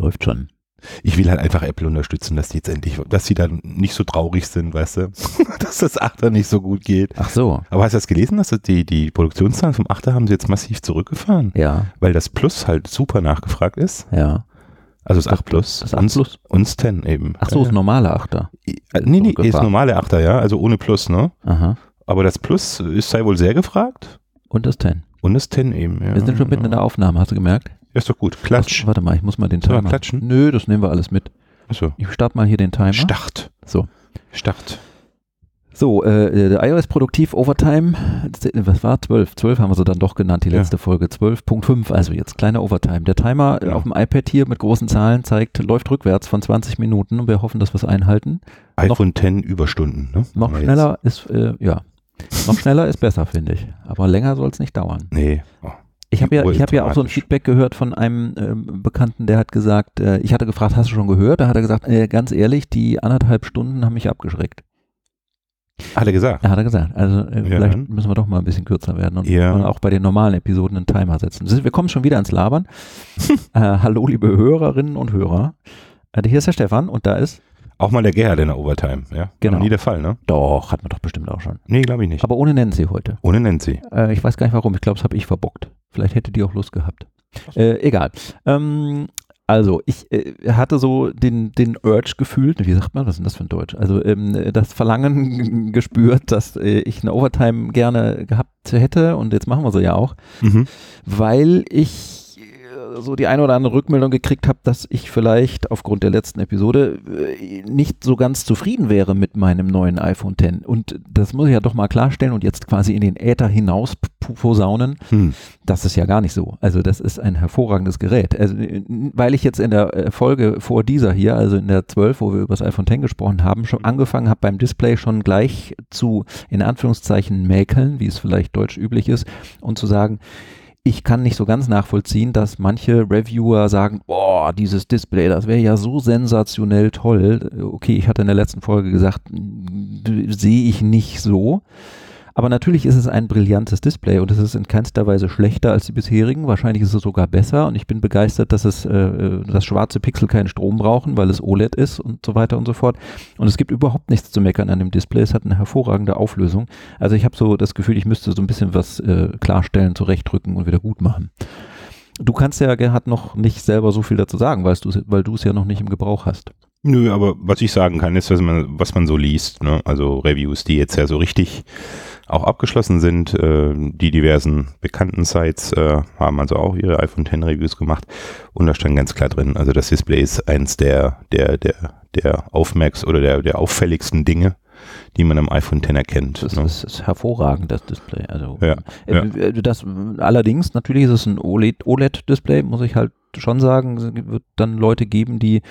läuft schon. Ich will halt einfach Apple unterstützen, dass die jetzt endlich, dass sie dann nicht so traurig sind, weißt du, dass das Achter nicht so gut geht. Ach so. Aber hast du das gelesen, dass das die, die Produktionszahlen vom Achter haben sie jetzt massiv zurückgefahren? Ja, Weil das Plus halt super nachgefragt ist. ja. Also das 8 Plus. Das 8 und, Plus? Und das 10 eben. Ach so, ja, ist normale Achter. Äh, Nee, nee, ist normale Achter, ja, also ohne Plus, ne? Aha. Aber das Plus ist sei wohl sehr gefragt. Und das 10. Und das 10 eben, ja. Wir sind schon mitten in der Aufnahme, hast du gemerkt? Ja, ist doch gut. Klatsch. Was, warte mal, ich muss mal den Timer. klatschen? Nö, das nehmen wir alles mit. Achso. Ich starte mal hier den Timer. Start. So. Start. So, äh, der iOS Produktiv Overtime, was war 12? 12 haben wir sie dann doch genannt, die Ja. letzte Folge. 12.5, also jetzt kleine Overtime. Der Timer Ja. auf dem iPad hier mit großen Zahlen zeigt, läuft rückwärts von 20 Minuten und wir hoffen, dass wir es einhalten. iPhone 10 Überstunden, ne? Noch schneller ist, äh, ja, noch schneller ist besser, finde ich. Aber länger soll es nicht dauern. Jetzt. Nee. Oh. Ich habe ja, ich habe ja auch so ein. Feedback gehört von einem ähm, Bekannten, der hat gesagt, äh, ich hatte gefragt, hast du schon gehört? Da hat er gesagt, äh, ganz ehrlich, die anderthalb Stunden haben mich abgeschreckt. Hat er gesagt. Ja, hat er gesagt. Also äh, Ja, vielleicht dann. müssen wir doch mal ein bisschen kürzer werden und, Ja. und auch bei den normalen Episoden einen Timer setzen. Wir kommen schon wieder ins Labern. äh, hallo, liebe Hörerinnen und Hörer. Äh, hier ist der Stefan und da ist, Auch mal der Gerhard in der Overtime, ja? Genau. Noch nie der Fall, ne? doch, hat man doch bestimmt auch schon. Nee, glaube ich nicht. Aber ohne Nancy heute. Ohne Nancy. Äh, ich weiß gar nicht warum. Ich glaube, das habe ich verbockt. Vielleicht hätte die auch Lust gehabt. Äh, egal. Ähm, also, ich äh, hatte so den, den Urge gefühlt, wie sagt man, was ist denn das für ein Deutsch? Also, ähm, das Verlangen gespürt, dass äh, ich eine Overtime gerne gehabt hätte und jetzt machen wir sie ja auch, Mhm. weil ich so die eine oder andere Rückmeldung gekriegt habe, dass ich vielleicht aufgrund der letzten Episode äh, nicht so ganz zufrieden wäre mit meinem neuen iPhone X. Und das muss ich ja doch mal klarstellen und jetzt quasi in den Äther hinaus posaunen. Hm. Das ist ja gar nicht so. Also das ist ein hervorragendes Gerät. Also, äh, weil ich jetzt in der äh, Folge vor dieser hier, also in der 12, wo wir über das iPhone X gesprochen haben, schon angefangen habe beim Display schon gleich zu, in Anführungszeichen, mäkeln, wie es vielleicht deutsch üblich ist, und zu sagen, ich kann nicht so ganz nachvollziehen, dass manche Reviewer sagen, boah, dieses Display, das wäre ja so sensationell toll. Okay, ich hatte in der letzten Folge gesagt, d- sehe ich nicht so. Aber natürlich ist es ein brillantes Display und es ist in keinster Weise schlechter als die bisherigen. Wahrscheinlich ist es sogar besser und ich bin begeistert, dass es, äh, dass schwarze Pixel keinen Strom brauchen, weil es OLED ist und so weiter und so fort. Und es gibt überhaupt nichts zu meckern an dem Display. Es hat eine hervorragende Auflösung. Also ich habe so das Gefühl, ich müsste so ein bisschen was äh, klarstellen, zurechtdrücken und wieder gut machen. Du kannst ja, Gerhard, noch nicht selber so viel dazu sagen, weil du es ja noch nicht im Gebrauch hast. Nö, aber was ich sagen kann, ist, was man, was man so liest, ne? also Reviews, die jetzt ja so richtig auch abgeschlossen sind. Äh, die diversen bekannten Sites äh, haben also auch ihre iPhone X Reviews gemacht und da stand ganz klar drin, also das Display ist eins der, der, der, der Aufmerks- oder der, der auffälligsten Dinge, die man am iPhone X erkennt. Das ne? ist, ist hervorragend, das Display. Also, Ja, äh, äh, Das, allerdings, natürlich ist es ein OLED OLED-Display, muss ich halt schon sagen. Es wird dann Leute geben, die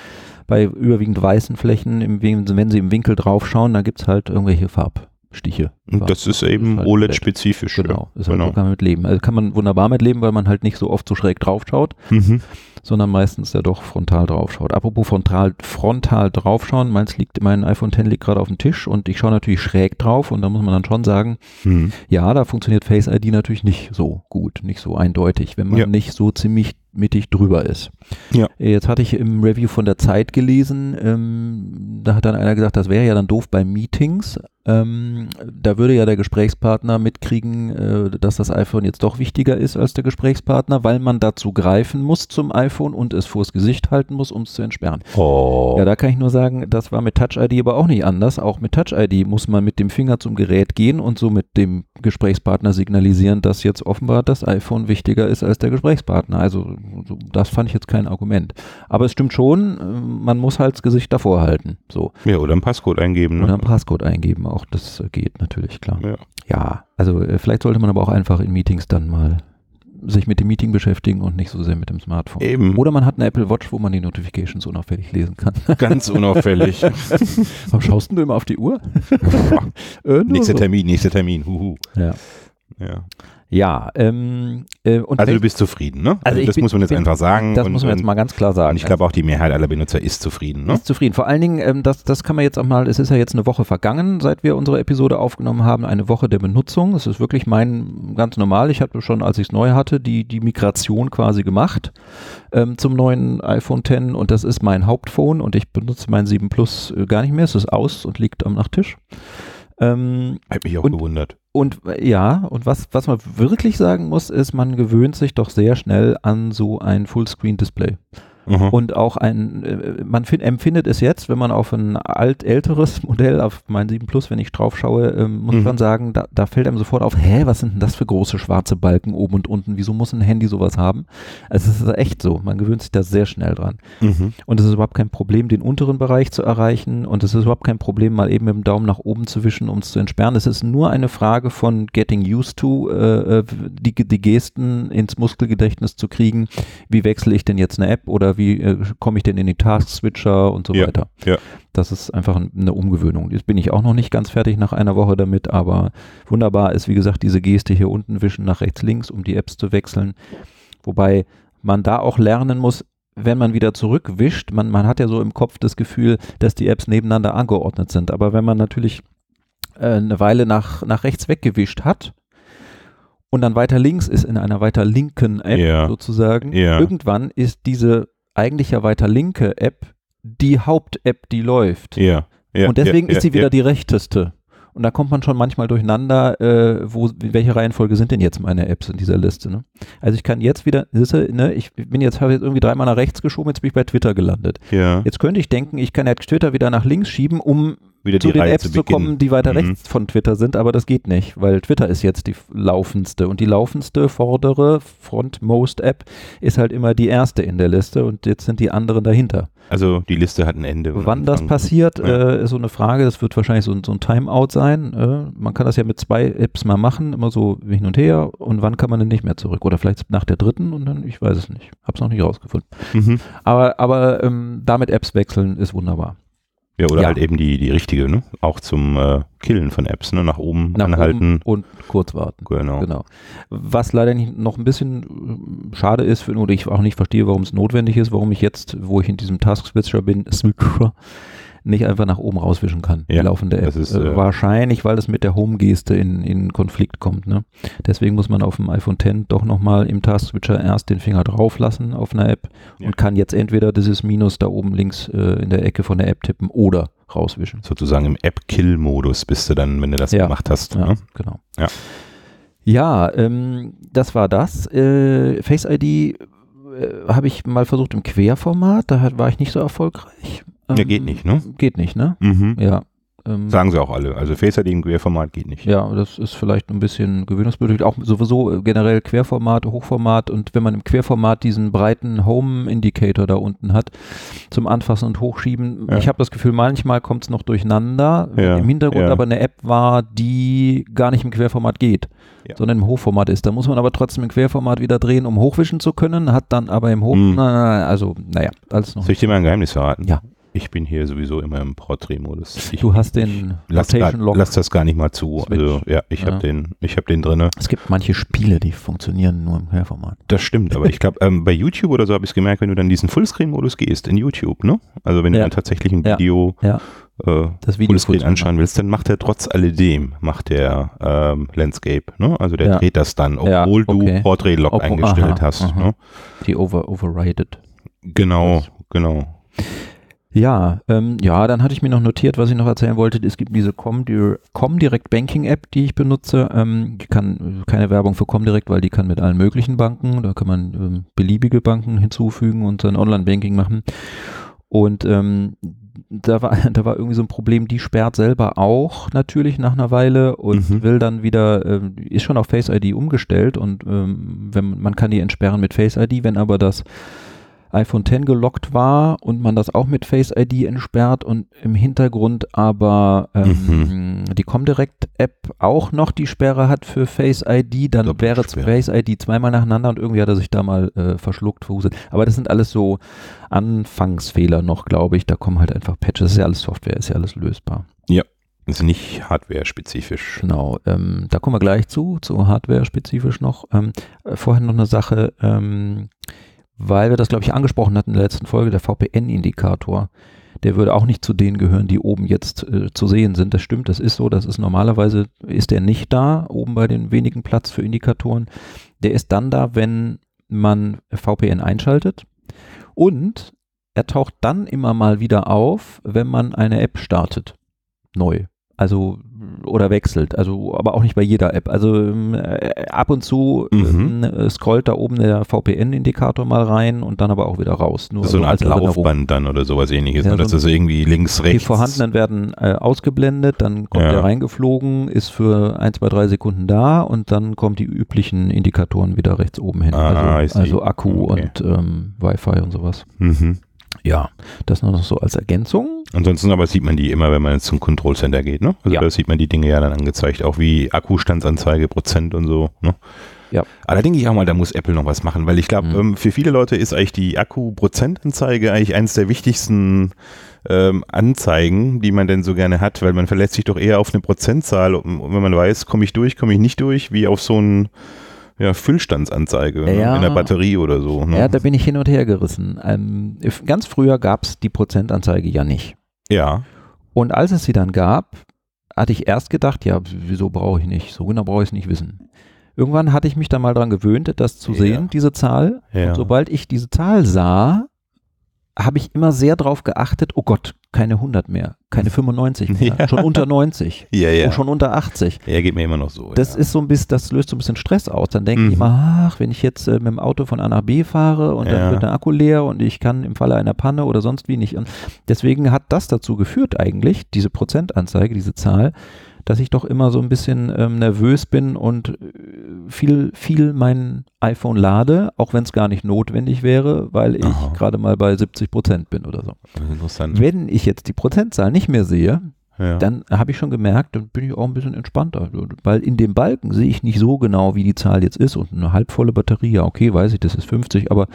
bei überwiegend weißen Flächen, im, wenn sie im Winkel drauf schauen, da gibt es halt irgendwelche Farbstiche. Und das ist eben halt OLED-spezifisch. Genau, ist halt, genau. kann man mit leben. Also kann man wunderbar mit leben, weil man halt nicht so oft so schräg drauf schaut, Mhm. sondern meistens ja doch frontal drauf schaut. Apropos frontal, frontal draufschauen, meins liegt, mein iPhone X liegt gerade auf dem Tisch und ich schaue natürlich schräg drauf und da muss man dann schon sagen, Mhm. ja, da funktioniert Face ID natürlich nicht so gut, nicht so eindeutig, wenn man Ja. nicht so ziemlich mittig drüber ist. Ja. Jetzt hatte ich im Review von der Zeit gelesen, ähm, da hat dann einer gesagt, das wäre ja dann doof bei Meetings. Ähm, da würde ja der Gesprächspartner mitkriegen, äh, dass das iPhone jetzt doch wichtiger ist als der Gesprächspartner, weil man dazu greifen muss zum iPhone und es vors Gesicht halten muss, um es zu entsperren. Oh. Ja, da kann ich nur sagen, das war mit Touch ID aber auch nicht anders. Auch mit Touch ID muss man mit dem Finger zum Gerät gehen und so mit dem Gesprächspartner signalisieren, dass jetzt offenbar das iPhone wichtiger ist als der Gesprächspartner. Also so, das fand ich jetzt kein Argument. Aber es stimmt schon, äh, man muss halt das Gesicht davor halten. So. ja, oder einen Passcode eingeben. Ne? Oder ein Passcode eingeben. Auch das äh, geht natürlich, klar. Ja. Ja, also äh, vielleicht sollte man aber auch einfach in Meetings dann mal sich mit dem Meeting beschäftigen und nicht so sehr mit dem Smartphone. Eben. Oder man hat eine Apple Watch, wo man die Notifications unauffällig lesen kann. Ganz unauffällig. Warum schaust denn du immer auf die Uhr? äh, nächster so. Termin, nächster Termin. Huhu. Ja. Ja. Ja, ähm, äh, und Also du bist zufrieden, ne? Also ich das bin- muss man jetzt bin- einfach sagen. das und, muss man jetzt mal ganz klar sagen. und ich glaube auch die Mehrheit aller Benutzer ist zufrieden, ne? ist zufrieden. Vor allen Dingen, ähm, das, das kann man jetzt auch mal, es ist ja jetzt eine Woche vergangen, seit wir unsere Episode aufgenommen haben, eine Woche der Benutzung. Es ist wirklich mein ganz normal. Ich hatte schon, als ich es neu hatte, die, die Migration quasi gemacht ähm, zum neuen iPhone X und das ist mein Hauptphone und ich benutze mein 7 Plus äh, gar nicht mehr. Es ist aus und liegt am Nachttisch. Ähm, Hat mich auch Und- gewundert. Und ja, und was, was man wirklich sagen muss, ist, man gewöhnt sich doch sehr schnell an so ein Fullscreen-Display. Mhm. Und auch ein, äh, man find, empfindet es jetzt, wenn man auf ein alt älteres Modell, auf mein 7 Plus, wenn ich drauf schaue, ähm, muss Mhm. man sagen, da, da fällt einem sofort auf, hä, was sind denn das für große schwarze Balken oben und unten? Wieso muss ein Handy sowas haben? Also es ist echt so, man gewöhnt sich da sehr schnell dran. Mhm. Und es ist überhaupt kein Problem, den unteren Bereich zu erreichen. Und es ist überhaupt kein Problem, mal eben mit dem Daumen nach oben zu wischen, um es zu entsperren. Es ist nur eine Frage von getting used to, äh, äh, die, die Gesten ins Muskelgedächtnis zu kriegen. Wie wechsle ich denn jetzt eine App oder wie äh, komme ich denn in die Task-Switcher und so Ja, weiter. ja. Das ist einfach ein- eine Umgewöhnung. Jetzt bin ich auch noch nicht ganz fertig nach einer Woche damit, aber wunderbar ist, wie gesagt, diese Geste hier unten wischen nach rechts, links, um die Apps zu wechseln. Wobei man da auch lernen muss, wenn man wieder zurückwischt, man, man hat ja so im Kopf das Gefühl, dass die Apps nebeneinander angeordnet sind. Aber wenn man natürlich äh, eine Weile nach, nach rechts weggewischt hat und dann weiter links ist in einer weiter linken App Ja. sozusagen, Ja. irgendwann ist diese eigentlich ja weiter linke App die Haupt-App, die läuft. Ja. ja. und deswegen ja, ist sie ja, wieder ja. die rechteste. Und da kommt man schon manchmal durcheinander, äh, wo, in welcher Reihenfolge sind denn jetzt meine Apps in dieser Liste. Ne? Also ich kann jetzt wieder, siehste, ne, ich bin jetzt, habe jetzt irgendwie dreimal nach rechts geschoben, jetzt bin ich bei Twitter gelandet. Ja. Jetzt könnte ich denken, ich kann jetzt Twitter wieder nach links schieben, um Wieder zu die den Reihe Apps zu zu kommen, die weiter Mhm. rechts von Twitter sind, aber das geht nicht, weil Twitter ist jetzt die laufendste und die laufendste vordere Frontmost App ist halt immer die erste in der Liste und jetzt sind die anderen dahinter. Also die Liste hat ein Ende. Wann das passiert, Ja. äh, ist so eine Frage. Das wird wahrscheinlich so, ein- so ein Timeout sein. Äh, man kann das ja mit zwei Apps mal machen, immer so hin und her. Und wann kann man denn nicht mehr zurück? Oder vielleicht nach der dritten und dann, ich weiß es nicht. Hab's noch nicht rausgefunden. Mhm. Aber, aber ähm, damit Apps wechseln ist wunderbar. Ja, oder Ja. halt eben die, die richtige, ne? Auch zum äh, Killen von Apps, ne? Nach oben Nach anhalten. oben und kurz warten. Genau. Genau. Was leider nicht, noch ein bisschen äh, schade ist, für, oder ich auch nicht verstehe, warum es notwendig ist, warum ich jetzt, wo ich in diesem Task-Switcher bin, Switcher, nicht einfach nach oben rauswischen kann, Ja, die laufende App. das ist, äh, äh, wahrscheinlich, weil das mit der Home-Geste in, in Konflikt kommt. Ne? Deswegen muss man auf dem iPhone X doch nochmal im Task-Switcher erst den Finger drauf lassen auf einer App Ja. und kann jetzt entweder dieses Minus da oben links äh, in der Ecke von der App tippen oder rauswischen. Sozusagen im App-Kill-Modus bist du dann, wenn du das Ja. gemacht hast. Ja, Ne? genau. Ja. Ja, ähm, das war das. Äh, Face ID äh, habe ich mal versucht im Querformat, da war ich nicht so erfolgreich. Ja, Ähm, geht nicht, ne? Geht nicht, ne? Mhm. Ja. Ähm, Sagen sie auch alle. Also Face ID im Querformat geht nicht. ja, das ist vielleicht ein bisschen gewöhnungsbedürftig. Auch sowieso generell Querformat, Hochformat und wenn man im Querformat diesen breiten Home-Indicator da unten hat, zum Anfassen und Hochschieben, Ja. ich habe das Gefühl, manchmal kommt es noch durcheinander, Ja, im Hintergrund ja. aber eine App war, die gar nicht im Querformat geht, Ja. sondern im Hochformat ist. Da muss man aber trotzdem im Querformat wieder drehen, um hochwischen zu können, hat dann aber im Hoch, Mhm. na, also naja, alles noch. Soll ich dir mal ein Geheimnis verraten? Ja. Ich bin hier sowieso immer im Portrait-Modus. Du hast den Lass, lass das gar nicht mal zu. Switch. Also ja, ich Ja. habe den, ich habe den drinne. Es gibt manche Spiele, die funktionieren nur im Querformat. Das stimmt, aber ich glaube, ähm, bei YouTube oder so habe ich es gemerkt, wenn du dann diesen Fullscreen-Modus gehst in YouTube, ne? Also wenn du Ja. dann tatsächlich ein. Video, Ja. Äh, Das Video Fullscreen anschauen willst, dann macht er trotz alledem, macht der ähm, Landscape, ne? Also der dreht das dann, obwohl okay. du Portrait-Lock eingestellt aha, hast. aha. Ne? Die over, overrided. Genau, genau. Ja, ähm, ja, dann hatte ich mir noch notiert, was ich noch erzählen wollte. Es gibt diese Comdir Comdirect Banking App, die ich benutze. Ähm, die kann äh, keine Werbung für Comdirect, weil die kann mit allen möglichen Banken. Da kann man ähm, beliebige Banken hinzufügen und dann Online-Banking machen. Und ähm, da war, da war irgendwie so ein Problem, die sperrt selber auch natürlich nach einer Weile und Mhm. will dann wieder, ähm, ist schon auf Face ID umgestellt und ähm, wenn, man kann die entsperren mit Face ID, wenn aber das iPhone X gelockt war und man das auch mit Face ID entsperrt und im Hintergrund aber ähm, die Comdirect App auch noch die Sperre hat für Face ID, dann wäre Doppelsperre. Face ID zweimal nacheinander und irgendwie hat er sich da mal äh, verschluckt, verhuselt. Aber das sind alles so Anfangsfehler noch, glaube ich. Da kommen halt einfach Patches. Das ist ja alles Software, ist ja alles lösbar. Ja. Ist nicht hardware-spezifisch. Genau, ähm, da kommen wir gleich zu, zu Hardware-spezifisch noch. Ähm, äh, vorher noch eine Sache, ähm, weil wir das, glaube ich, angesprochen hatten in der letzten Folge, der VPN-Indikator. Der würde auch nicht zu denen gehören, die oben jetzt äh, zu sehen sind. Das stimmt, das ist so. Das ist normalerweise, ist der nicht da, oben bei den wenigen Platz für Indikatoren. Der ist dann da, wenn man VPN einschaltet. Und er taucht dann immer mal wieder auf, wenn man eine App startet. Neu. Also oder wechselt, also aber auch nicht bei jeder App. Also ähm, äh, ab und zu Mhm. äh, scrollt da oben der VPN-Indikator mal rein und dann aber auch wieder raus. Nur ist so eine Art. Laufband dann oder sowas ähnliches. Ja, ne? Dass so das irgendwie links, Die rechts. vorhandenen werden äh, ausgeblendet, dann kommt Ja. der reingeflogen, ist für ein, zwei, drei Sekunden da und dann kommen die üblichen Indikatoren wieder rechts oben hin. Ah, also, also Akku Okay. und ähm, Wi-Fi und sowas. Mhm. Ja, das nur noch so als Ergänzung. Ansonsten aber sieht man die immer, wenn man jetzt zum Control Center geht, ne? Also Ja. da sieht man die Dinge ja dann angezeigt, auch wie Akkustandsanzeige, Prozent und so, ne? Ja. Aber da denke ich auch mal, da muss Apple noch was machen, weil ich glaube, Mhm. ähm, für viele Leute ist eigentlich die Akku-Prozentanzeige eigentlich eines der wichtigsten ähm, Anzeigen, die man denn so gerne hat, weil man verlässt sich doch eher auf eine Prozentzahl wenn man weiß, komme ich durch, komme ich nicht durch, wie auf so ein ja, Füllstandsanzeige ne? Ja. in der Batterie oder so. Ne? Ja, da bin ich hin und her gerissen. Ähm, ganz früher gab es die Prozentanzeige ja nicht. ja. Und als es sie dann gab, hatte ich erst gedacht, ja, wieso brauche ich nicht? So genau brauche ich es nicht wissen. Irgendwann hatte ich mich dann mal daran gewöhnt, das zu Ja. sehen, diese Zahl. ja. Und sobald ich diese Zahl sah, habe ich immer sehr darauf geachtet, oh Gott, keine 100 mehr, keine 95 mehr, Ja. schon unter 90, ja, ja. schon unter 80. ja, geht mir immer noch so. Das ja. ist so ein bisschen, das löst so ein bisschen Stress aus. Dann denke Mhm. ich immer, ach, wenn ich jetzt äh, mit dem Auto von A nach B fahre und dann wird der Akku leer und ich kann im Falle einer Panne oder sonst wie nicht. Und deswegen hat das dazu geführt eigentlich, diese Prozentanzeige, diese Zahl, dass ich doch immer so ein bisschen ähm, nervös bin und äh, viel, viel mein iPhone lade, auch wenn es gar nicht notwendig wäre, weil ich gerade mal bei 70 Prozent bin oder so. Interessant. Wenn ich jetzt die Prozentzahl nicht mehr sehe, Ja. dann habe ich schon gemerkt, dann bin ich auch ein bisschen entspannter. Weil in dem Balken sehe ich nicht so genau, wie die Zahl jetzt ist. Und eine halbvolle Batterie, ja, okay, weiß ich, das ist 50, aber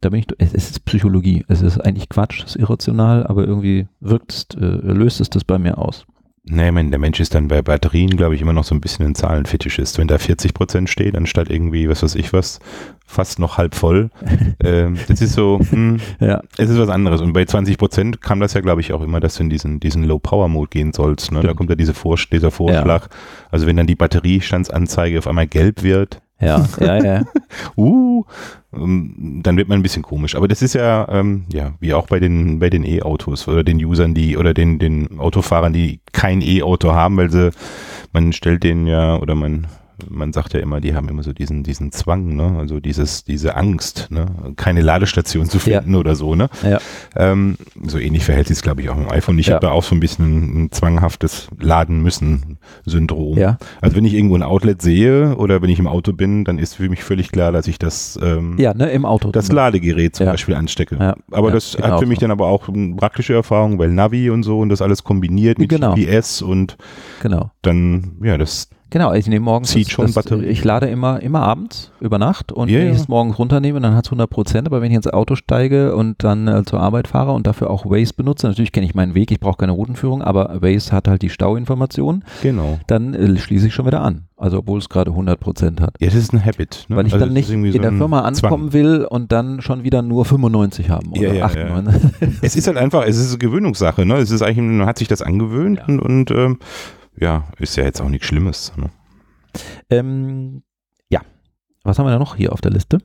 da bin ich, es es ist Psychologie. Es ist eigentlich Quatsch, es ist irrational, aber irgendwie wirkt es, äh, löst es das bei mir aus. Nee, ich meine, der Mensch ist dann bei Batterien, glaube ich, immer noch so ein bisschen ein Zahlenfetischist. Wenn da 40 Prozent steht, anstatt irgendwie, was weiß ich was, fast noch halb voll. ähm, das ist so, hm, Ja, es ist was anderes. Und bei 20 Prozent kam das ja, glaube ich, auch immer, dass du in diesen, diesen Low-Power-Mode gehen sollst. Ne? Da kommt ja diese Vor dieser Vorschlag. Also wenn dann die Batteriestandsanzeige auf einmal gelb wird, ja, ja, ja. uh, ähm, dann wird man ein bisschen komisch. Aber das ist ja, ähm, ja, wie auch bei den, bei den E-Autos oder den Usern, die, oder den, den Autofahrern, die kein E-Auto haben, weil sie, man stellt denen ja, oder man, man sagt ja immer, die haben immer so diesen, diesen Zwang, ne? Also dieses, diese Angst, ne? Keine Ladestation zu Ja. finden oder so, ne? Ja. Ähm, so ähnlich verhält sich glaube ich, auch im iPhone. Ich Ja. habe da auch so ein bisschen ein, zwanghaftes Laden müssen Syndrom. ja. Also wenn ich irgendwo ein Outlet sehe oder wenn ich im Auto bin, dann ist für mich völlig klar, dass ich das, ähm, Ja, ne, im Auto. das Ladegerät zum Ja. Beispiel anstecke. Ja. Aber Ja, das hat auch für mich dann aber auch eine praktische Erfahrung, weil Navi und so und das alles kombiniert mit Genau. GPS und Genau. dann, ja, das, Genau, ich nehme morgens, Zieht schon Batterie. ich lade immer, immer abends über Nacht und Ja, wenn ich ja. es morgens runternehme, dann hat es 100 Prozent, aber wenn ich ins Auto steige und dann äh, zur Arbeit fahre und dafür auch Waze benutze, natürlich kenne ich meinen Weg, ich brauche keine Routenführung, aber Waze hat halt die Stauinformation, genau. dann äh, schließe ich schon wieder an, also obwohl es gerade 100 Prozent hat. Ja, das ist ein Habit. Ne? Weil ich Also dann das nicht in so der Firma Zwang. ankommen will und dann schon wieder nur 95 haben oder Ja, ja, ja. 98. Es ist halt einfach, es ist eine Gewöhnungssache, ne? Es ist eigentlich, man hat sich das angewöhnt Ja. und, und ähm, ja, ist ja jetzt auch nichts Schlimmes. Ne? Ähm, ja, was haben wir da noch hier auf der Liste?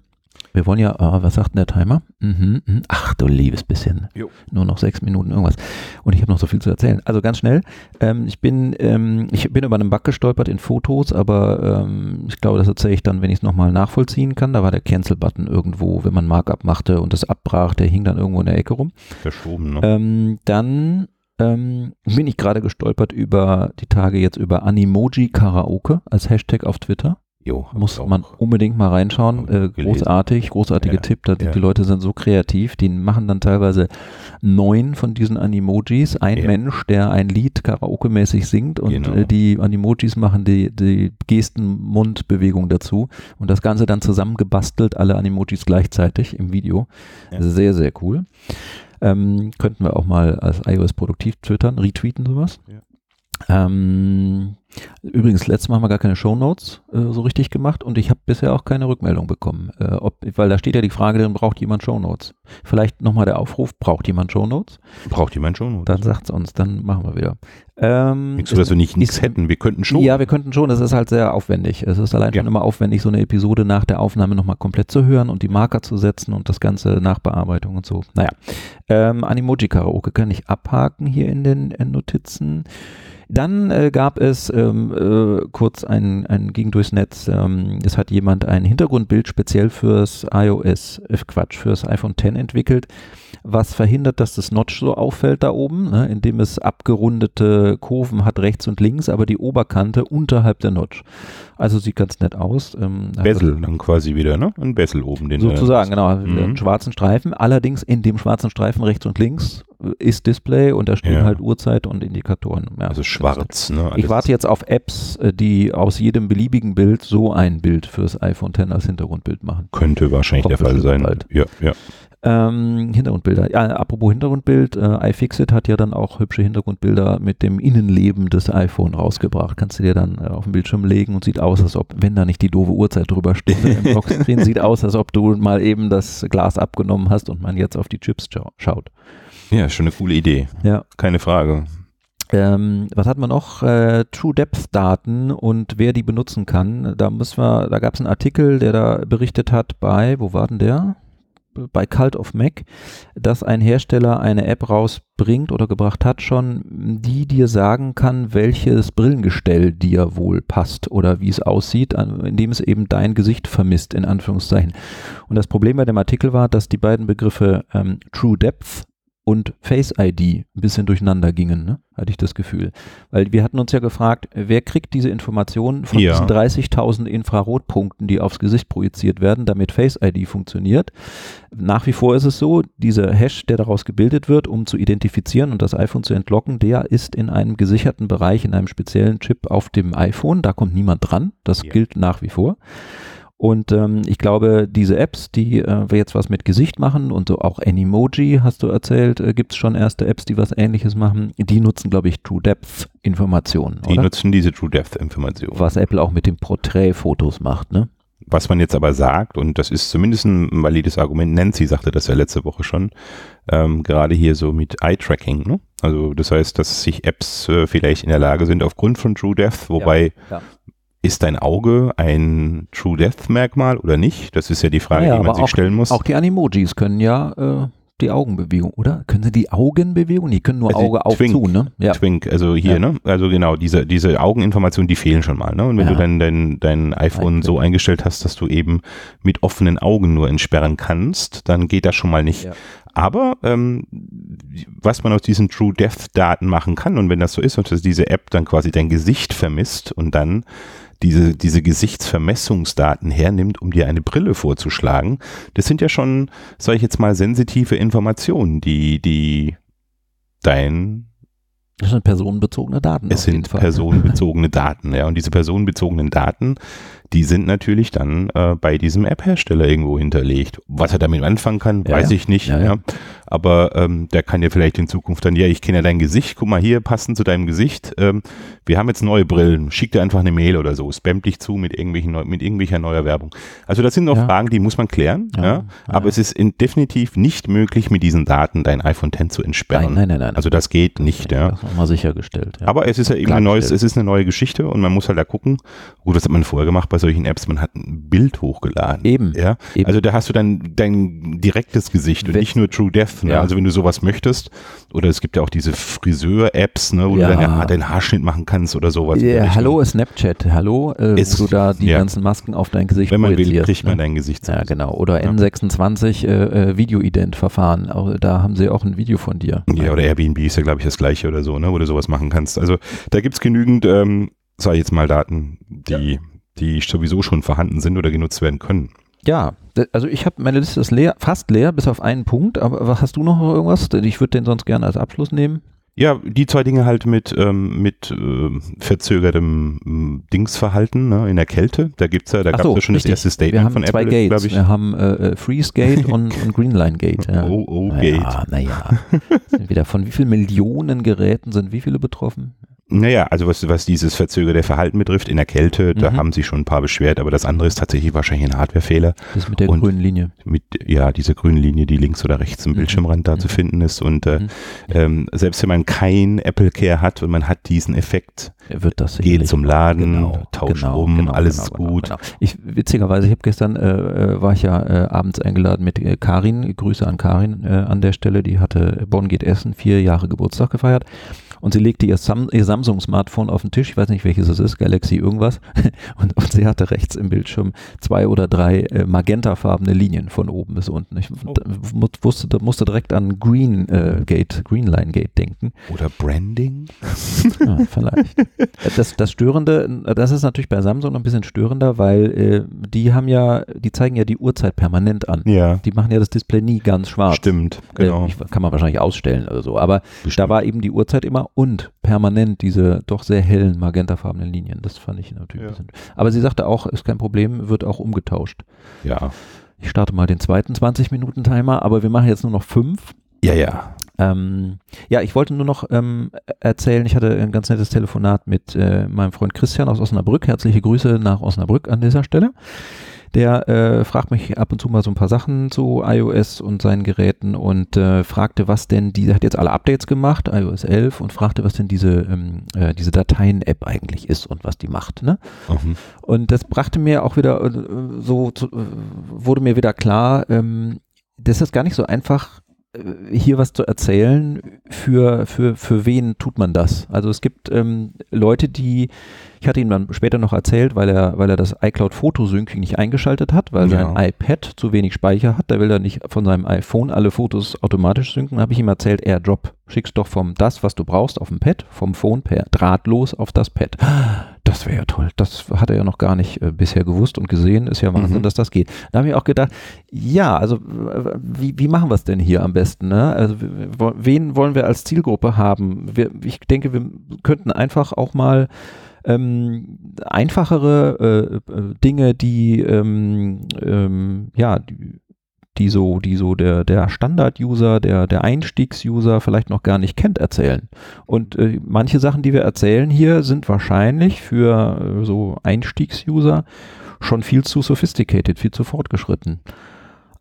Wir wollen ja, ah, was sagt denn der Timer? Mhm, mhm. Ach du liebes bisschen. Jo. Nur noch sechs Minuten irgendwas. Und ich habe noch so viel zu erzählen. Also ganz schnell. Ähm, ich, bin, ähm, ich bin über einen Bug gestolpert in Fotos, aber ähm, ich glaube, das erzähle ich dann, wenn ich es nochmal nachvollziehen kann. Da war der Cancel-Button irgendwo, wenn man Markup machte und das abbrach, der hing dann irgendwo in der Ecke rum. Verschoben, ne? Ähm, dann ähm, bin ich gerade gestolpert über die Tage jetzt über Animoji Karaoke als Hashtag auf Twitter. Jo, Muss man unbedingt mal reinschauen. Äh, großartig, großartige Ja, Tipp. Da, ja. Die Leute sind so kreativ. Die machen dann teilweise neun von diesen Animojis. Ein Ja. Mensch, der ein Lied karaoke-mäßig singt und Genau. äh, die Animojis machen die, die Gesten-Mund-Bewegung dazu. Und das Ganze dann zusammengebastelt, alle Animojis gleichzeitig im Video. Sehr, sehr cool. Ähm, könnten wir auch mal als iOS produktiv twittern, retweeten sowas. Ja. Ähm, übrigens, letztes Mal haben wir gar keine Shownotes äh, so richtig gemacht und ich habe bisher auch keine Rückmeldung bekommen. Äh, ob, weil da steht ja die Frage drin, braucht jemand Shownotes? Vielleicht nochmal der Aufruf, braucht jemand Shownotes? Braucht jemand Shownotes? Dann sagt es uns, dann machen wir wieder. Ähm, Nicht so, dass wir nicht nichts hätten, wir könnten schon. Ja, wir könnten schon, das ist halt sehr aufwendig. Es ist allein Ja. schon immer aufwendig, so eine Episode nach der Aufnahme nochmal komplett zu hören und die Marker zu setzen und das ganze Nachbearbeitung und so. Naja, ähm, Animoji-Karaoke kann ich abhaken hier in den äh, Notizen. Dann äh, gab es ähm, äh, kurz ein, ein ging durchs Netz. Ähm, es hat jemand ein Hintergrundbild speziell fürs iOS, äh, Quatsch, fürs iPhone X entwickelt, was verhindert, dass das Notch so auffällt da oben, ne, indem es abgerundete Kurven hat rechts und links, aber die Oberkante unterhalb der Notch. Also sieht ganz nett aus. Ähm, Bezel dann quasi wieder, ne? Ein Bezel oben. Den, Sozusagen, genau. Mhm. Einen schwarzen Streifen. Allerdings in dem schwarzen Streifen rechts und links äh, ist Display und da stehen Ja. halt Uhrzeit und Indikatoren. Ja, Also schwarz, ne? Ich warte jetzt auf Apps, äh, die aus jedem beliebigen Bild so ein Bild fürs iPhone X als Hintergrundbild machen. Könnte wahrscheinlich Kommt der Fall sein. bald. Ja, ja. Ähm, Hintergrundbilder. Ja, apropos Hintergrundbild, äh, iFixit hat ja dann auch hübsche Hintergrundbilder mit dem Innenleben des iPhone rausgebracht. Kannst du dir dann äh, auf den Bildschirm legen und sieht aus, als ob, wenn da nicht die doofe Uhrzeit drüber steht im Lockscreen, sieht aus, als ob du mal eben das Glas abgenommen hast und man jetzt auf die Chips schau schaut. Ja, schon eine coole Idee. Ja. Keine Frage. Ähm, was hat man noch? Äh, True Depth Daten und wer die benutzen kann. Da müssen wir, da gab es einen Artikel, der da berichtet hat bei, wo war denn der? Bei Cult of Mac, dass ein Hersteller eine App rausbringt oder gebracht hat schon, die dir sagen kann, welches Brillengestell dir wohl passt oder wie es aussieht, indem es eben dein Gesicht vermisst, in Anführungszeichen. Und das Problem bei dem Artikel war, dass die beiden Begriffe ähm, True Depth und Face ID ein bisschen durcheinander gingen, ne? hatte ich das Gefühl. Weil wir hatten uns ja gefragt, wer kriegt diese Informationen von Ja. diesen 30.000 Infrarotpunkten, die aufs Gesicht projiziert werden, damit Face ID funktioniert. Nach wie vor ist es so, dieser Hash, der daraus gebildet wird, um zu identifizieren und das iPhone zu entlocken, der ist in einem gesicherten Bereich, in einem speziellen Chip auf dem iPhone. Da kommt niemand dran. Das Ja. gilt nach wie vor. Und ähm, ich glaube, diese Apps, die äh, wir jetzt was mit Gesicht machen und so auch Animoji, hast du erzählt, äh, gibt es schon erste Apps, die was ähnliches machen. Die nutzen, glaube ich, True Depth Informationen, Die oder? nutzen diese True Depth Information. Was Apple auch mit den Porträtfotos macht, ne? Was man jetzt aber sagt, und das ist zumindest ein valides Argument, Nancy sagte das ja letzte Woche schon, ähm, gerade hier so mit Eye-Tracking. Ne? Also das heißt, dass sich Apps äh, vielleicht in der Lage sind, aufgrund von True Depth, wobei ja. Ist dein Auge ein True Depth-Merkmal oder nicht? Das ist ja die Frage, Naja, die man sich stellen muss. Auch die Animojis können ja äh, die Augenbewegung, oder? Können sie die Augenbewegung? Die können nur Also Auge auf Twink. zu, ne? Ja. Twink, also hier, Ja. ne? Also genau, diese, diese Augeninformationen, die fehlen schon mal, ne? Und wenn Ja. du dann dein, dein iPhone Eigentlich. so eingestellt hast, dass du eben mit offenen Augen nur entsperren kannst, dann geht das schon mal nicht. Aber ähm, was man aus diesen True Depth Daten machen kann, und wenn das so ist, und dass diese App dann quasi dein Gesicht vermisst und dann diese, diese Gesichtsvermessungsdaten hernimmt, um dir eine Brille vorzuschlagen, das sind ja schon, sage ich jetzt mal, sensitive Informationen, die, die dein Das sind personenbezogene Daten. es sind personenbezogene Daten, ja. Und diese personenbezogenen Daten, die sind natürlich dann äh, bei diesem App-Hersteller irgendwo hinterlegt. Was er damit anfangen kann, Ja, weiß ja. ich nicht. Ja. Aber ähm, der kann ja vielleicht in Zukunft dann, ja, ich kenne ja dein Gesicht, guck mal hier, passend zu deinem Gesicht. Ähm, wir haben jetzt neue Brillen, schick dir einfach eine Mail oder so, spam dich zu mit, irgendwelchen neu, mit irgendwelcher neuer Werbung. Also das sind noch Ja. Fragen, die muss man klären. Ja, Ja. Aber es ist in, definitiv nicht möglich, mit diesen Daten dein iPhone X zu entsperren. Nein, nein, nein, nein. Also das geht nicht, ja. Das nochmal sichergestellt. Ja. Aber es ist ja eben ein neues, es ist eine neue Geschichte und man muss halt da gucken. Gut, was hat man vorher gemacht bei solchen Apps? Man hat ein Bild hochgeladen. Eben. Ja. Eben. Also da hast du dann dein direktes Gesicht und Wenn- nicht nur True Death. Ne? Ja. Also wenn du sowas möchtest, oder es gibt ja auch diese Friseur-Apps, ne, wo Ja. du ja, deinen Haarschnitt machen kannst oder sowas. Ja, hallo Snapchat, hallo, äh, Ist- wo du da die ja. ganzen Masken auf dein Gesicht Wenn man will, kriegt man ne? dein Gesicht. Ja, genau. Oder Ja. N26 äh, äh, Videoident-Verfahren. Da haben sie auch ein Video von dir. Ja, oder Airbnb ist ja, glaube ich, das gleiche oder so, ne, wo du sowas machen kannst. Also da gibt es genügend, ähm, sag ich jetzt mal, Daten, die, die sowieso schon vorhanden sind oder genutzt werden können. Ja, also ich habe meine Liste ist leer, fast leer, bis auf einen Punkt. Aber was hast du noch irgendwas? Ich würde den sonst gerne als Abschluss nehmen. Ja, die zwei Dinge halt mit, ähm, mit äh, verzögertem ähm, Dingsverhalten ne, in der Kälte. Da gibt's ja, da gab es so, ja schon richtig. das erste Statement Wir haben von zwei Apple, Gates. ich. Wir haben äh, äh, Freeze Gate und, und Greenline Gate. Ja. Oh, oh, Gate. naja. Sind wieder von wie vielen Millionen Geräten sind wie viele betroffen? Naja, also was, was dieses verzögerte Verhalten betrifft, in der Kälte, da Mhm. haben sich schon ein paar beschwert, aber das andere ist tatsächlich wahrscheinlich ein Hardwarefehler. Das mit der Und- grünen Linie. Mit, ja, diese grüne Linie, die links oder rechts im Mhm. Bildschirmrand da Mhm. zu finden ist. Und äh, Mhm. ähm, selbst wenn man kein Apple Care hat und man hat diesen Effekt, Wird das Geh sicherlich zum. Laden, tausch um, alles ist gut. Genau. Ich, witzigerweise, ich habe gestern, äh, äh, war ich ja äh, abends eingeladen mit äh, Karin, Grüße an Karin äh, an der Stelle, die hatte Bonn geht Essen, vier Jahre Geburtstag gefeiert und sie legte ihr, Sam ihr Samsung-Smartphone auf den Tisch, ich weiß nicht welches es ist, Galaxy irgendwas und, und sie hatte rechts im Bildschirm zwei oder drei äh, magentafarbene Linien von oben bis unten. Ich Oh. da, wusste, da musste direkt an Green äh, Gate, Greenline Gate denken. Oder Branding. Ja, vielleicht. Das, das Störende, das ist natürlich bei Samsung noch ein bisschen störender, weil äh, die haben ja, die zeigen ja die Uhrzeit permanent an. Ja, Die machen ja das Display nie ganz schwarz. stimmt, Äh, genau. ich, kann man wahrscheinlich ausstellen oder so. Aber da Bestimmt. war eben die Uhrzeit immer und permanent diese doch sehr hellen magentafarbenen Linien. Das fand ich natürlich Ja. ein bisschen. Aber sie sagte auch, ist kein Problem, wird auch umgetauscht. ja. Ich starte mal den zweiten 20-Minuten-Timer, aber wir machen jetzt nur noch fünf. Ja, ja. Ähm, ja, ich wollte nur noch ähm, erzählen, ich hatte ein ganz nettes Telefonat mit äh, meinem Freund Christian aus Osnabrück. Herzliche Grüße nach Osnabrück an dieser Stelle. Der äh, fragt mich ab und zu mal so ein paar Sachen zu iOS und seinen Geräten und äh, fragte, was denn die, hat jetzt alle Updates gemacht, iOS 11, und fragte, was denn diese, ähm, äh, diese Dateien-App eigentlich ist und was die macht. Ne? Mhm. Und das brachte mir auch wieder äh, so, zu, äh, wurde mir wieder klar, ähm, das ist gar nicht so einfach, hier was zu erzählen, für, für, für wen tut man das? Also es gibt ähm, Leute, die, ich hatte ihm dann später noch erzählt, weil er, weil er das iCloud Fotosyncing nicht eingeschaltet hat, weil Ja. sein iPad zu wenig Speicher hat, da will er nicht von seinem iPhone alle Fotos automatisch synken, habe ich ihm erzählt, AirDrop, schickst doch vom das, was du brauchst, auf dem Pad, vom Phone per drahtlos auf das Pad. Das wäre ja toll. Das hat er ja noch gar nicht äh, bisher gewusst und gesehen. Ist ja Wahnsinn, Mhm. dass das geht. Da habe ich auch gedacht, ja, also wie, wie machen wir es denn hier am besten? Ne? Also wen wollen wir als Zielgruppe haben? Wir, ich denke, wir könnten einfach auch mal ähm, einfachere äh, äh, Dinge, die ähm, ähm, ja, die, die so, die so der, der Standard-User, der, der Einstiegs-User vielleicht noch gar nicht kennt, erzählen. Und äh, manche Sachen, die wir erzählen hier, sind wahrscheinlich für äh, so Einstiegs-User schon viel zu sophisticated, viel zu fortgeschritten.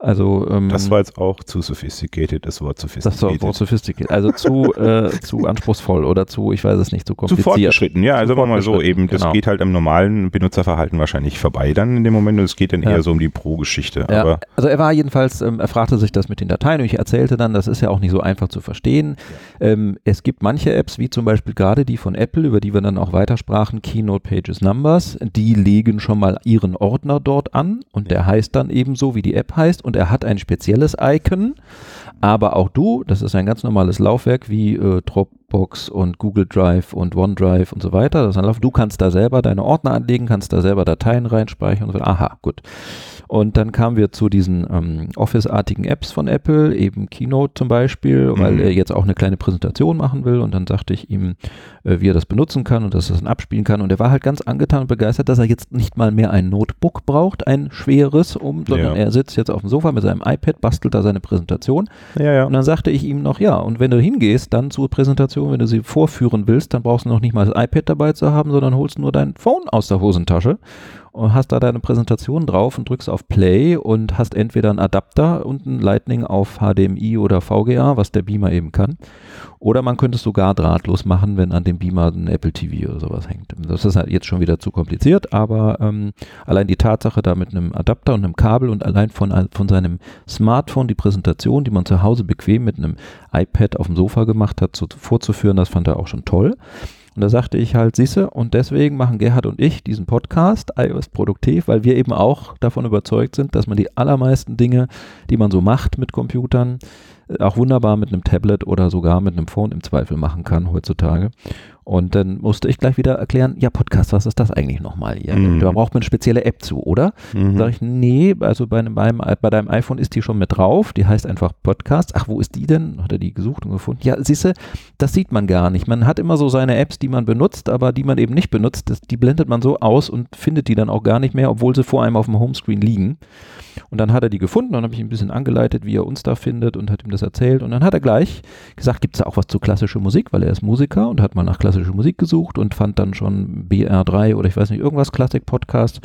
Also ähm, Das war jetzt auch zu sophisticated, das Wort das sophisticated. Wort sophisticated, also zu, äh, zu anspruchsvoll oder zu, ich weiß es nicht, zu zu kompliziert. fortgeschritten, ja, also Zu sagen wir mal so, eben, das genau. geht halt am normalen Benutzerverhalten wahrscheinlich vorbei dann in dem Moment und es geht dann Ja. eher so um die Pro-Geschichte. Ja, also er war jedenfalls, ähm, er fragte sich das mit den Dateien und ich erzählte dann, das ist ja auch nicht so einfach zu verstehen. Ähm, es gibt manche Apps, wie zum Beispiel gerade die von Apple, über die wir dann auch weitersprachen, Keynote Pages Numbers, die legen schon mal ihren Ordner dort an und der heißt dann ebenso, wie die App heißt und er hat ein spezielles Icon, aber auch du, das ist ein ganz normales Laufwerk wie äh, Dropbox und Google Drive und OneDrive und so weiter. Das ist ein Lauf. Du kannst da selber deine Ordner anlegen, kannst da selber Dateien reinspeichern und so. Aha, gut. Und dann kamen wir zu diesen ähm, Office-artigen Apps von Apple, eben Keynote zum Beispiel, weil Mhm. er jetzt auch eine kleine Präsentation machen will. Und dann sagte ich ihm, äh, wie er das benutzen kann und dass er es dann abspielen kann. Und er war halt ganz angetan und begeistert, dass er jetzt nicht mal mehr ein Notebook braucht, ein schweres, um, sondern Ja. er sitzt jetzt auf dem Sofa mit seinem iPad, bastelt da seine Präsentation. Ja, ja. Und dann sagte ich ihm noch, ja, und wenn du hingehst, dann zur Präsentation, wenn du sie vorführen willst, dann brauchst du noch nicht mal das iPad dabei zu haben, sondern holst nur dein Phone aus der Hosentasche und hast da deine Präsentation drauf und drückst auf Play und hast entweder einen Adapter und ein Lightning auf HDMI oder VGA, was der Beamer eben kann. Oder man könnte es sogar drahtlos machen, wenn an dem Beamer ein Apple TV oder sowas hängt. Das ist halt jetzt schon wieder zu kompliziert, aber ähm, allein die Tatsache, da mit einem Adapter und einem Kabel und allein von, von seinem Smartphone die Präsentation, die man zu Hause bequem mit einem iPad auf dem Sofa gemacht hat, so vorzuführen, das fand er auch schon toll. Und da sagte ich halt, siehste, und deswegen machen Gerhard und ich diesen Podcast iOS Produktiv, weil wir eben auch davon überzeugt sind, dass man die allermeisten Dinge, die man so macht mit Computern, äh, auch wunderbar mit einem Tablet oder sogar mit einem Phone im Zweifel machen kann heutzutage. Und dann musste ich gleich wieder erklären, ja, Podcast, was ist das eigentlich nochmal hier? Mhm. Da braucht man eine spezielle App zu, oder? Mhm. Sag ich, nee, also bei, einem, beim- bei deinem iPhone ist die schon mit drauf, die heißt einfach Podcast. Ach, wo ist die denn? Hat er die gesucht und gefunden? Ja, siehste, das sieht man gar nicht. Man hat immer so seine Apps, die man benutzt, aber die man eben nicht benutzt, das, die blendet man so aus und findet die dann auch gar nicht mehr, obwohl sie vor einem auf dem Homescreen liegen. Und dann hat er die gefunden, dann habe ich ihn ein bisschen angeleitet, wie er uns da findet und hat ihm das erzählt. Und dann hat er gleich gesagt, gibt es da auch was zu klassischer Musik, weil er ist Musiker und hat mal nach klassischer klassische Musik gesucht und fand dann schon BR3 oder ich weiß nicht, irgendwas Klassik-Podcast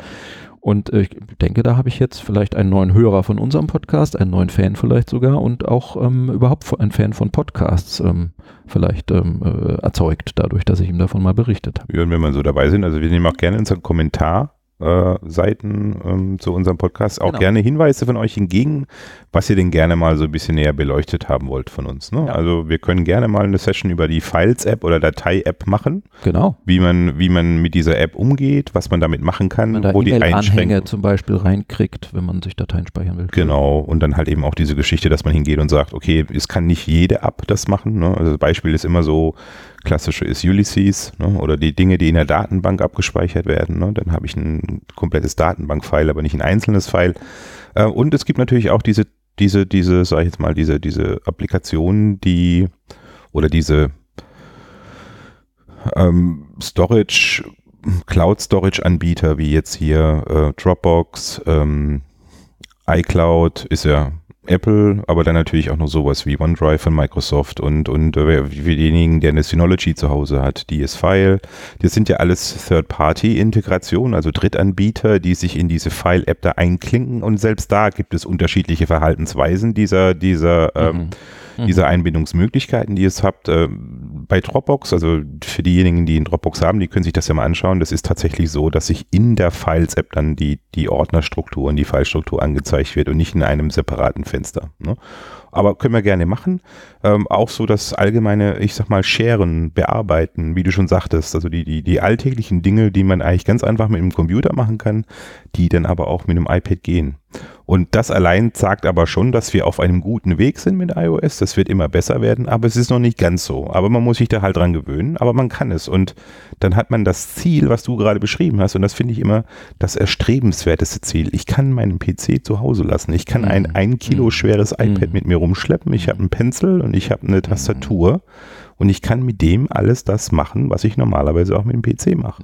und äh, ich denke, da habe ich jetzt vielleicht einen neuen Hörer von unserem Podcast, einen neuen Fan vielleicht sogar und auch ähm, überhaupt einen Fan von Podcasts ähm, vielleicht ähm, äh, erzeugt, dadurch, dass ich ihm davon mal berichtet habe. Ja, und wenn wir so dabei sind, also wir nehmen auch gerne unseren Kommentar äh, Seiten ähm, zu unserem Podcast auch Genau. gerne Hinweise von euch entgegen, was ihr denn gerne mal so ein bisschen näher beleuchtet haben wollt von uns. Ne? Ja. Also wir können gerne mal eine Session über die Files-App oder Datei-App machen, Genau. wie man, wie man mit dieser App umgeht, was man damit machen kann, Wenn man da wo die E-Mail-Anhänge Einschränkungen. zum Beispiel reinkriegt, wenn man sich Dateien speichern will. Genau, und dann halt eben auch diese Geschichte, dass man hingeht und sagt, okay, es kann nicht jede App das machen. Ne? Also das Beispiel ist immer so, klassische ist Ulysses ne? oder die Dinge, die in der Datenbank abgespeichert werden. Ne? Dann habe ich ein komplettes Datenbank-File, aber nicht ein einzelnes File. Äh, und es gibt natürlich auch diese, diese, diese, sag ich jetzt mal, diese, diese Applikationen, die oder diese ähm, Storage, Cloud-Storage-Anbieter wie jetzt hier äh, Dropbox, ähm, iCloud ist ja Apple, aber dann natürlich auch noch sowas wie OneDrive von Microsoft und, und äh, diejenigen, der eine Synology zu Hause hat, DS-File. Das sind ja alles Third-Party-Integrationen, also Drittanbieter, die sich in diese File-App da einklinken und selbst da gibt es unterschiedliche Verhaltensweisen dieser, dieser ähm, Mhm. diese Einbindungsmöglichkeiten, die ihr habt. Äh, bei Dropbox, also für diejenigen, die einen Dropbox haben, die können sich das ja mal anschauen. Das ist tatsächlich so, dass sich in der Files-App dann die, die Ordnerstruktur und die Filestruktur angezeigt wird und nicht in einem separaten Fenster. Ne? Aber können wir gerne machen. Ähm, auch so das allgemeine, ich sag mal, Sharen, Bearbeiten, wie du schon sagtest, also die, die, die alltäglichen Dinge, die man eigentlich ganz einfach mit einem Computer machen kann, die dann aber auch mit einem iPad gehen. Und das allein sagt aber schon, dass wir auf einem guten Weg sind mit iOS. Das wird immer besser werden, aber es ist noch nicht ganz so. Aber man muss sich da halt dran gewöhnen, aber man kann es. Und dann hat man das Ziel, was du gerade beschrieben hast. Und das finde ich immer das erstrebenswerteste Ziel. Ich kann meinen PC zu Hause lassen. Ich kann ein Mhm. ein Kilo Mhm. schweres iPad Mhm. mit mir rumschleppen. Ich habe einen Pencil und ich habe eine Tastatur. Und ich kann mit dem alles das machen, was ich normalerweise auch mit dem PC mache.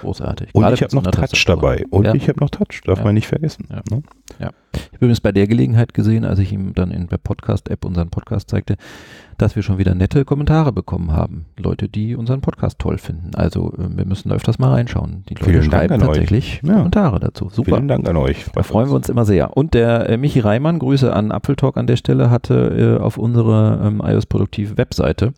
Großartig. Und Gerade ich habe noch Touch dabei. Und Ja. ich habe noch Touch, darf Ja. man nicht vergessen. Ja. Ne? Ich habe übrigens bei der Gelegenheit gesehen, als ich ihm dann in der Podcast-App unseren Podcast zeigte, dass wir schon wieder nette Kommentare bekommen haben. Leute, die unseren Podcast toll finden. Also äh, wir müssen öfters mal reinschauen. Die Leute Vielen schreiben euch. tatsächlich Ja. Kommentare dazu. Super. Vielen Dank an euch. Da freuen wir uns immer sehr. Und der äh, Michi Reimann, Grüße an Apfeltalk an der Stelle, hatte äh, auf unsere ähm, iOS Produktive Webseite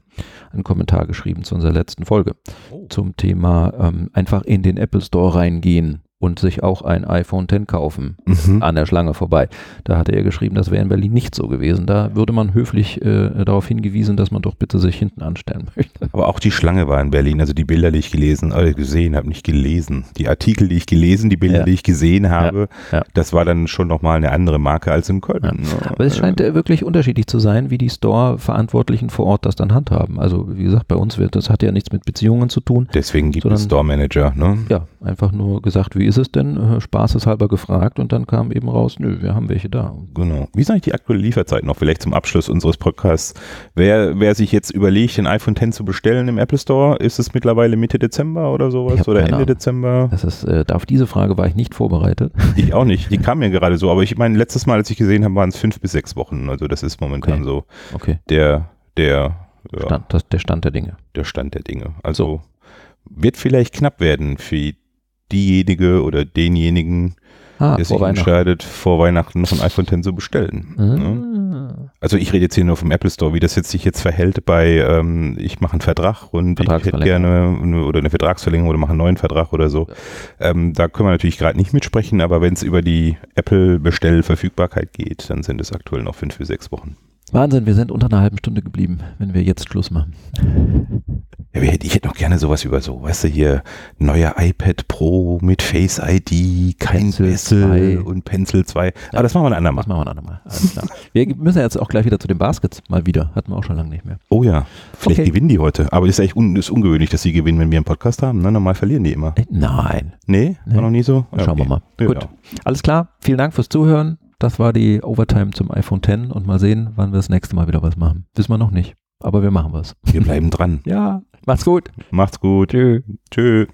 einen Kommentar geschrieben zu unserer letzten Folge Oh. zum Thema ähm, einfach in den Apple Store reingehen und sich auch ein iPhone X kaufen Mhm. an der Schlange vorbei. Da hatte er geschrieben, das wäre in Berlin nicht so gewesen. Da würde man höflich äh, darauf hingewiesen, dass man doch bitte sich hinten anstellen möchte. Aber auch die Schlange war in Berlin. Also die Bilder, die ich gelesen, äh, gesehen habe, nicht gelesen. Die Artikel, die ich gelesen, die Bilder, Ja. die ich gesehen habe, ja. das war dann schon nochmal eine andere Marke als in Köln. Ja. ne? Aber es scheint äh, wirklich unterschiedlich zu sein, wie die Store-Verantwortlichen vor Ort das dann handhaben. Also wie gesagt, bei uns wird, das hat ja nichts mit Beziehungen zu tun. Deswegen gibt es Store Manager. Ne? Ja, einfach nur gesagt, wie ist es denn? Äh, Spaßeshalber gefragt und dann kam eben raus, nö, wir haben welche da. Genau. Wie ist eigentlich die aktuelle Lieferzeit noch? Vielleicht zum Abschluss unseres Podcasts. Wer, wer sich jetzt überlegt, den iPhone X zu bestellen im Apple Store, ist es mittlerweile Mitte Dezember oder sowas? Oder keine Ende Ahnung. Dezember? Das ist, äh, auf diese Frage war ich nicht vorbereitet. Ich auch nicht. Die kam mir gerade so. Aber ich meine, letztes Mal, als ich gesehen habe, waren es fünf bis sechs Wochen. Also das ist momentan Okay. so Okay, der, der, ja, Stand, das, der Stand der Dinge. der Stand der Dinge. Also wird vielleicht knapp werden für diejenige oder denjenigen, Ah, der sich entscheidet, vor Weihnachten noch ein iPhone X zu bestellen. Ne? Ah. Also ich rede jetzt hier nur vom Apple Store, wie das jetzt sich jetzt verhält bei, ähm, ich mache einen Vertrag und ich hätte gerne eine, oder eine Vertragsverlängerung oder mache einen neuen Vertrag oder so. Ähm, da können wir natürlich gerade nicht mitsprechen, aber wenn es über die Apple-Bestellverfügbarkeit geht, dann sind es aktuell noch fünf bis sechs Wochen. Wahnsinn, wir sind unter einer halben Stunde geblieben, wenn wir jetzt Schluss machen. Ja, wir ich hätte noch gerne sowas über so, weißt du, hier neuer iPad Pro mit Face ID, kein Pencil Bezel 2. und Pencil 2. Aber das machen wir ein andermal. Das machen wir ein andermal. Alles klar. wir müssen jetzt auch gleich wieder zu den Baskets mal wieder. Hatten wir auch schon lange nicht mehr. Oh ja, vielleicht Okay. gewinnen die heute. Aber das ist echt un ist ungewöhnlich, dass sie gewinnen, wenn wir einen Podcast haben. Ne? Normal verlieren die immer. Äh, Nein. Nee, Nee. war noch nie so? Ja, Schauen wir okay. mal. Ja, Gut. Alles klar. Vielen Dank fürs Zuhören. Das war die Overtime zum iPhone X und mal sehen, wann wir das nächste Mal wieder was machen. Wissen wir noch nicht. Aber wir machen was. Wir bleiben dran. Ja. Macht's gut. Macht's gut. Tschüss. Tschö.